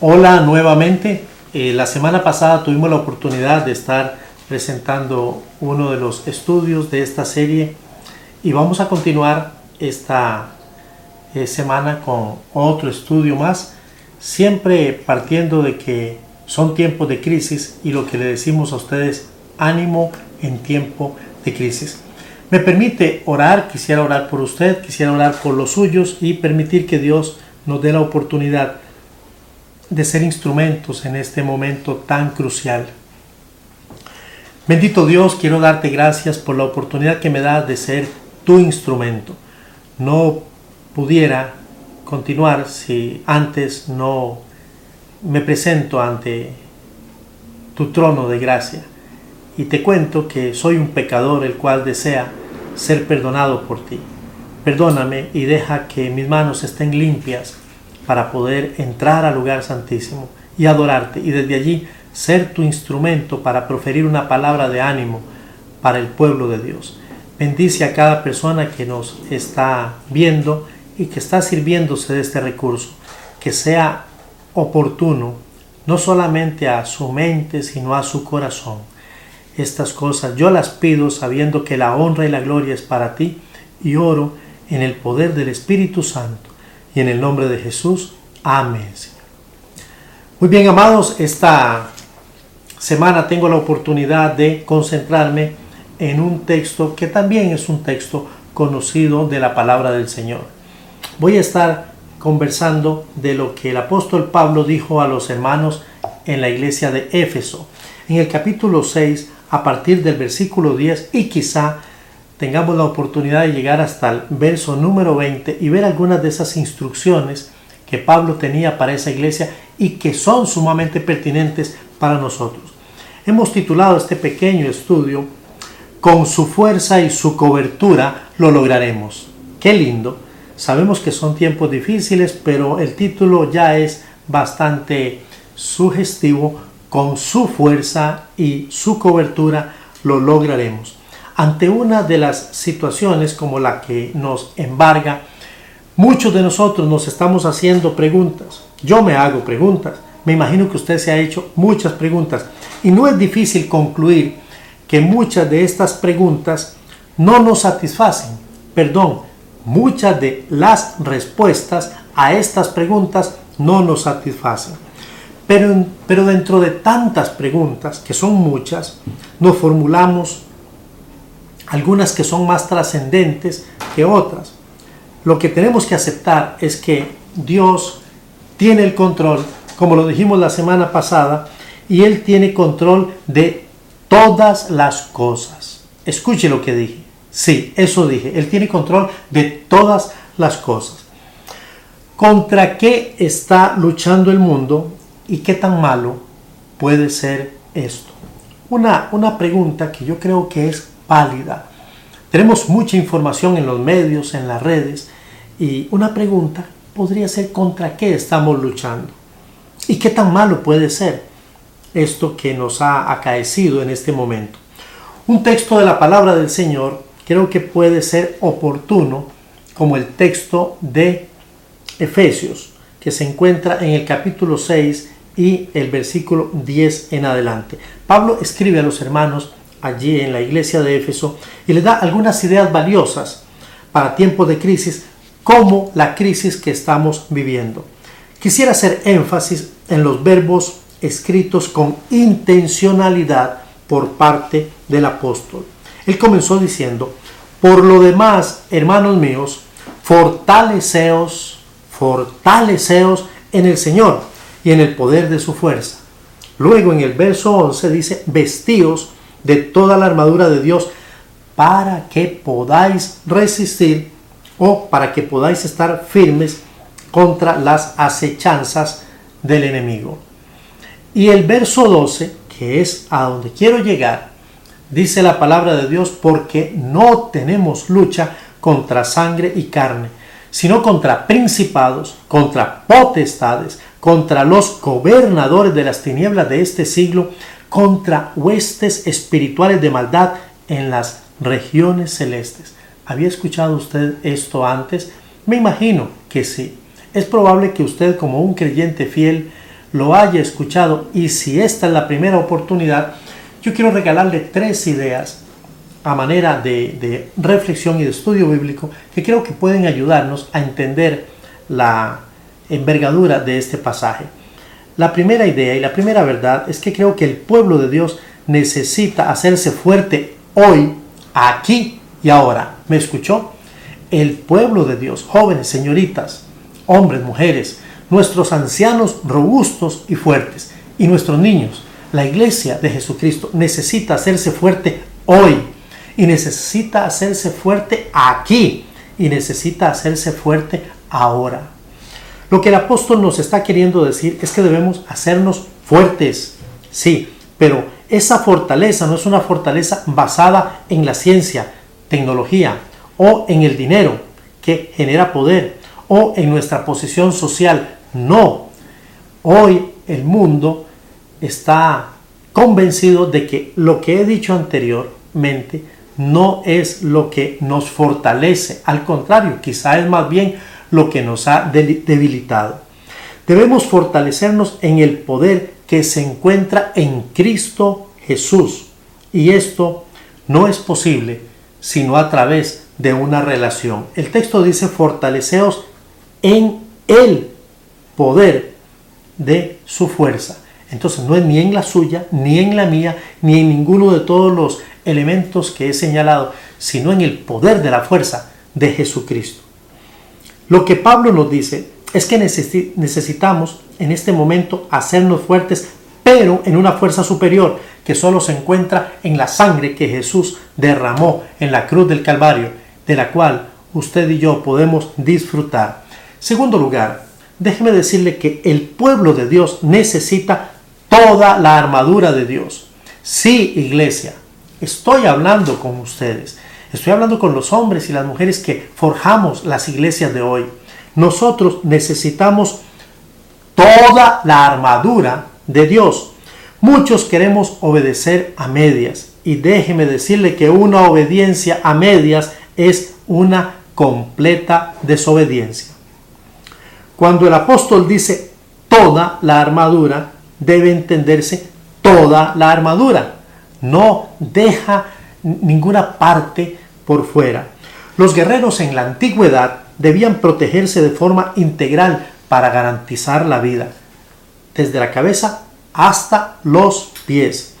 Hola nuevamente. Eh, la semana pasada tuvimos la oportunidad de estar presentando uno de los estudios de esta serie y vamos a continuar esta eh, semana con otro estudio más, siempre partiendo de que son tiempos de crisis y lo que le decimos a ustedes, ánimo en tiempo de crisis. Me permite orar, quisiera orar por usted, quisiera orar por los suyos y permitir que Dios nos dé la oportunidad de ser instrumentos en este momento tan crucial. Bendito Dios, quiero darte gracias por la oportunidad que me das de ser tu instrumento. No pudiera continuar si antes no me presento ante tu trono de gracia y te cuento que soy un pecador el cual desea ser perdonado por ti. Perdóname y deja que mis manos estén limpias para poder entrar al lugar santísimo y adorarte y desde allí ser tu instrumento para proferir una palabra de ánimo para el pueblo de Dios. Bendice a cada persona que nos está viendo y que está sirviéndose de este recurso, que sea oportuno no solamente a su mente, sino a su corazón. Estas cosas yo las pido sabiendo que la honra y la gloria es para ti y oro en el poder del Espíritu Santo y en el nombre de Jesús. Amén. Muy bien, amados, esta semana tengo la oportunidad de concentrarme en un texto que también es un texto conocido de la palabra del Señor. Voy a estar conversando de lo que el apóstol Pablo dijo a los hermanos en la iglesia de Éfeso, en el capítulo 6, a partir del versículo 10 y quizá tengamos la oportunidad de llegar hasta el verso número 20 y ver algunas de esas instrucciones que Pablo tenía para esa iglesia y que son sumamente pertinentes para nosotros. Hemos titulado este pequeño estudio Con su fuerza y su cobertura lo lograremos. Qué lindo. Sabemos que son tiempos difíciles, pero el título ya es bastante sugestivo. Con su fuerza y su cobertura lo lograremos ante una de las situaciones como la que nos embarga, muchos de nosotros nos estamos haciendo preguntas. Yo me hago preguntas. Me imagino que usted se ha hecho muchas preguntas. Y no es difícil concluir que muchas de estas preguntas no nos satisfacen. Perdón, muchas de las respuestas a estas preguntas no nos satisfacen. Pero, pero dentro de tantas preguntas, que son muchas, nos formulamos algunas que son más trascendentes que otras. Lo que tenemos que aceptar es que Dios tiene el control, como lo dijimos la semana pasada, y Él tiene control de todas las cosas. Escuche lo que dije. Sí, eso dije. Él tiene control de todas las cosas. ¿Contra qué está luchando el mundo y qué tan malo puede ser esto? Una, una pregunta que yo creo que es pálida. Tenemos mucha información en los medios, en las redes, y una pregunta podría ser contra qué estamos luchando y qué tan malo puede ser esto que nos ha acaecido en este momento. Un texto de la palabra del Señor creo que puede ser oportuno como el texto de Efesios, que se encuentra en el capítulo 6 y el versículo 10 en adelante. Pablo escribe a los hermanos allí en la iglesia de Éfeso y le da algunas ideas valiosas para tiempos de crisis como la crisis que estamos viviendo. Quisiera hacer énfasis en los verbos escritos con intencionalidad por parte del apóstol. Él comenzó diciendo, por lo demás, hermanos míos, fortaleceos, fortaleceos en el Señor y en el poder de su fuerza. Luego en el verso 11 dice, vestíos de toda la armadura de Dios para que podáis resistir o para que podáis estar firmes contra las acechanzas del enemigo. Y el verso 12, que es a donde quiero llegar, dice la palabra de Dios, porque no tenemos lucha contra sangre y carne, sino contra principados, contra potestades, contra los gobernadores de las tinieblas de este siglo, contra huestes espirituales de maldad en las regiones celestes. ¿Había escuchado usted esto antes? Me imagino que sí. Es probable que usted como un creyente fiel lo haya escuchado y si esta es la primera oportunidad, yo quiero regalarle tres ideas a manera de, reflexión y de estudio bíblico que creo que pueden ayudarnos a entender la envergadura de este pasaje. La primera idea y la primera verdad es que creo que el pueblo de Dios necesita hacerse fuerte hoy, aquí y ahora. ¿Me escuchó? El pueblo de Dios, jóvenes, señoritas, hombres, mujeres, nuestros ancianos robustos y fuertes, y nuestros niños, la iglesia de Jesucristo necesita hacerse fuerte hoy, y necesita hacerse fuerte aquí, y necesita hacerse fuerte ahora. Lo que el apóstol nos está queriendo decir es que debemos hacernos fuertes, sí, pero esa fortaleza no es una fortaleza basada en la ciencia, tecnología o en el dinero que genera poder o en nuestra posición social. No. Hoy el mundo está convencido de que lo que he dicho anteriormente no es lo que nos fortalece. Al contrario, quizá es más bien lo que nos ha debilitado. Debemos fortalecernos en el poder que se encuentra en Cristo Jesús. Y esto no es posible sino a través de una relación. El texto dice fortaleceos en el poder de su fuerza. Entonces no es ni en la suya, ni en la mía, ni en ninguno de todos los elementos que he señalado, sino en el poder de la fuerza de Jesucristo. Lo que Pablo nos dice es que necesitamos en este momento hacernos fuertes, pero en una fuerza superior que solo se encuentra en la sangre que Jesús derramó en la cruz del Calvario, de la cual usted y yo podemos disfrutar. Segundo lugar, déjeme decirle que el pueblo de Dios necesita toda la armadura de Dios. Sí, iglesia, estoy hablando con ustedes. Estoy hablando con los hombres y las mujeres que forjamos las iglesias de hoy. Nosotros necesitamos toda la armadura de Dios. Muchos queremos obedecer a medias y déjeme decirle que una obediencia a medias es una completa desobediencia. Cuando el apóstol dice toda la armadura, debe entenderse toda la armadura. No deja ninguna parte por fuera. Los guerreros en la antigüedad debían protegerse de forma integral para garantizar la vida, desde la cabeza hasta los pies.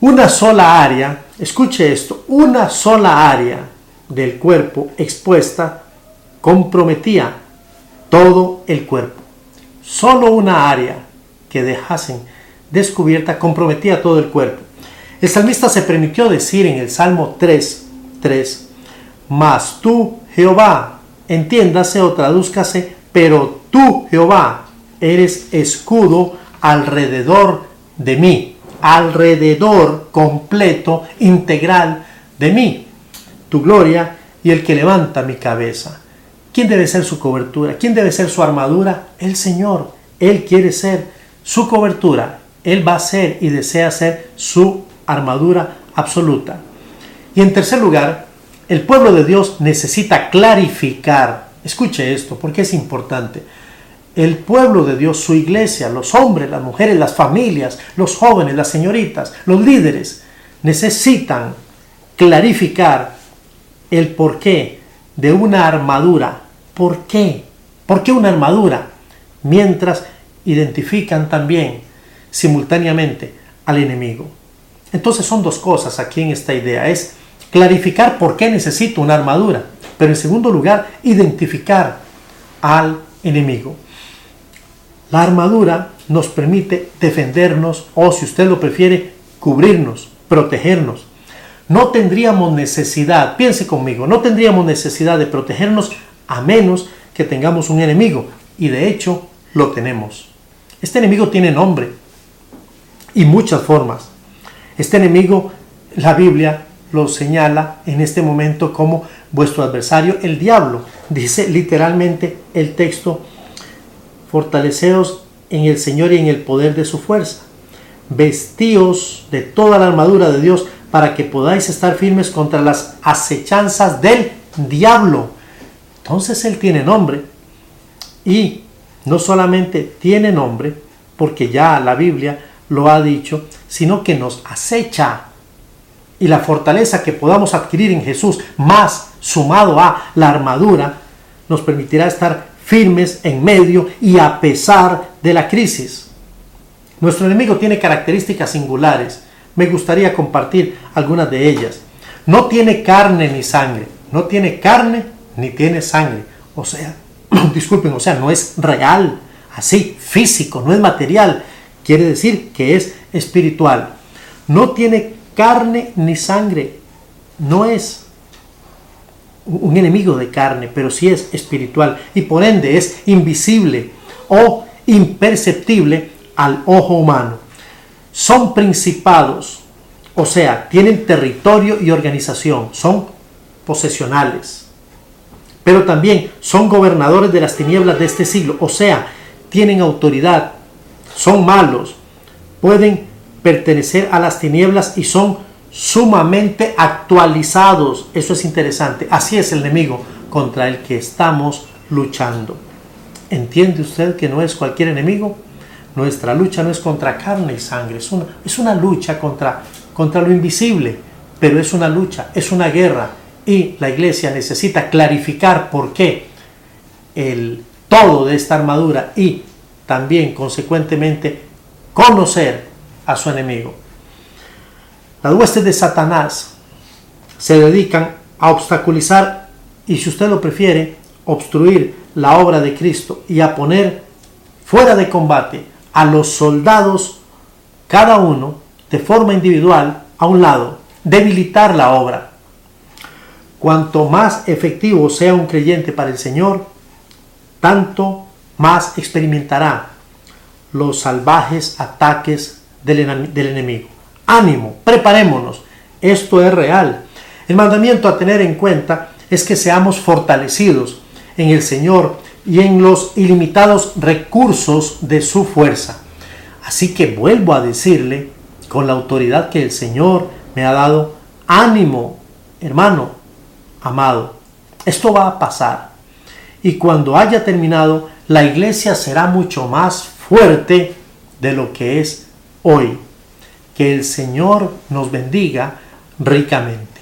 Una sola área, escuche esto, una sola área del cuerpo expuesta comprometía todo el cuerpo. Solo una área que dejasen descubierta comprometía todo el cuerpo. El salmista se permitió decir en el Salmo 3, 3, Mas tú, Jehová, entiéndase o tradúzcase, pero tú, Jehová, eres escudo alrededor de mí, alrededor completo, integral de mí. Tu gloria y el que levanta mi cabeza. ¿Quién debe ser su cobertura? ¿Quién debe ser su armadura? El Señor. Él quiere ser su cobertura. Él va a ser y desea ser su armadura absoluta. Y en tercer lugar, el pueblo de Dios necesita clarificar, escuche esto porque es importante, el pueblo de Dios, su iglesia, los hombres, las mujeres, las familias, los jóvenes, las señoritas, los líderes, necesitan clarificar el porqué de una armadura. ¿Por qué? ¿Por qué una armadura? Mientras identifican también simultáneamente al enemigo. Entonces son dos cosas aquí en esta idea. Es clarificar por qué necesito una armadura, pero en segundo lugar, identificar al enemigo. La armadura nos permite defendernos o, si usted lo prefiere, cubrirnos, protegernos. No tendríamos necesidad, piense conmigo, no tendríamos necesidad de protegernos a menos que tengamos un enemigo. Y de hecho lo tenemos. Este enemigo tiene nombre y muchas formas. Este enemigo, la Biblia lo señala en este momento como vuestro adversario, el diablo. Dice literalmente el texto, fortaleceos en el Señor y en el poder de su fuerza. Vestíos de toda la armadura de Dios para que podáis estar firmes contra las acechanzas del diablo. Entonces Él tiene nombre. Y no solamente tiene nombre, porque ya la Biblia lo ha dicho, sino que nos acecha. Y la fortaleza que podamos adquirir en Jesús, más sumado a la armadura, nos permitirá estar firmes en medio y a pesar de la crisis. Nuestro enemigo tiene características singulares. Me gustaría compartir algunas de ellas. No tiene carne ni sangre. No tiene carne ni tiene sangre. O sea, disculpen, o sea, no es real, así, físico, no es material. Quiere decir que es espiritual. No tiene carne ni sangre. No es un enemigo de carne, pero sí es espiritual y por ende es invisible o imperceptible al ojo humano. Son principados, o sea, tienen territorio y organización, son posesionales, pero también son gobernadores de las tinieblas de este siglo, o sea, tienen autoridad, son malos, pueden pertenecer a las tinieblas y son sumamente actualizados. Eso es interesante. Así es el enemigo contra el que estamos luchando. ¿Entiende usted que no es cualquier enemigo? Nuestra lucha no es contra carne y sangre, es una, es una lucha contra, contra lo invisible, pero es una lucha, es una guerra y la iglesia necesita clarificar por qué el todo de esta armadura y también consecuentemente conocer a su enemigo. Las huestes de Satanás se dedican a obstaculizar y si usted lo prefiere, obstruir la obra de Cristo y a poner fuera de combate a los soldados, cada uno de forma individual, a un lado, debilitar la obra. Cuanto más efectivo sea un creyente para el Señor, tanto más experimentará los salvajes ataques del, enemigo ánimo, preparémonos. Esto es real. El mandamiento a tener en cuenta es que seamos fortalecidos en el Señor y en los ilimitados recursos de su fuerza. Así que vuelvo a decirle, con la autoridad que el Señor me ha dado, ánimo, hermano, amado. Esto va a pasar. Y cuando haya terminado, la iglesia será mucho más fuerte de lo que es hoy. Que el Señor nos bendiga ricamente.